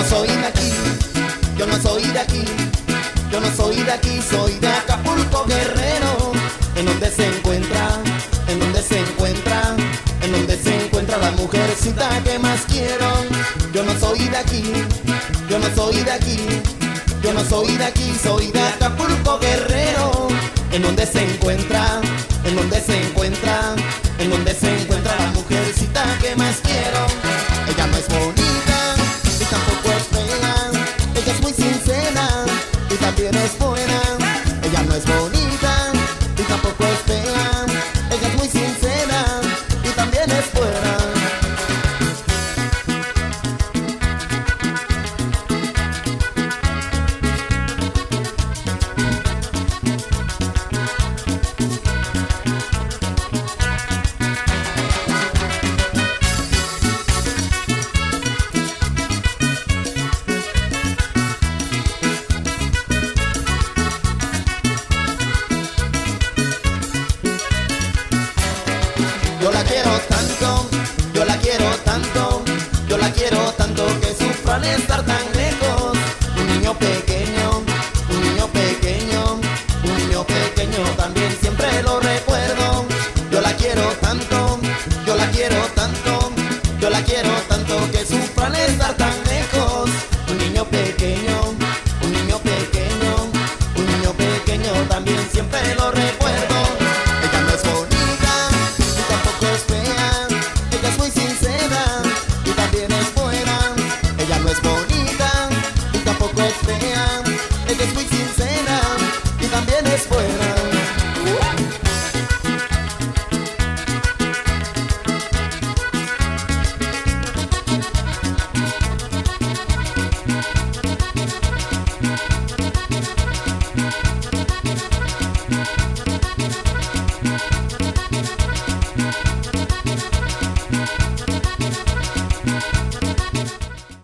no soy de aquí, yo no soy de aquí, yo no soy de aquí, soy de Acapulco Guerrero, en donde se encuentra, en donde se encuentra, en donde se encuentra la mujercita que más quiero. Yo no soy de aquí, yo no soy de aquí, yo no soy de aquí, soy de Acapulco Guerrero, en donde se encuentra, en donde se encuentra, en donde se encuentra la mujercita que más quiero. La quiero with me.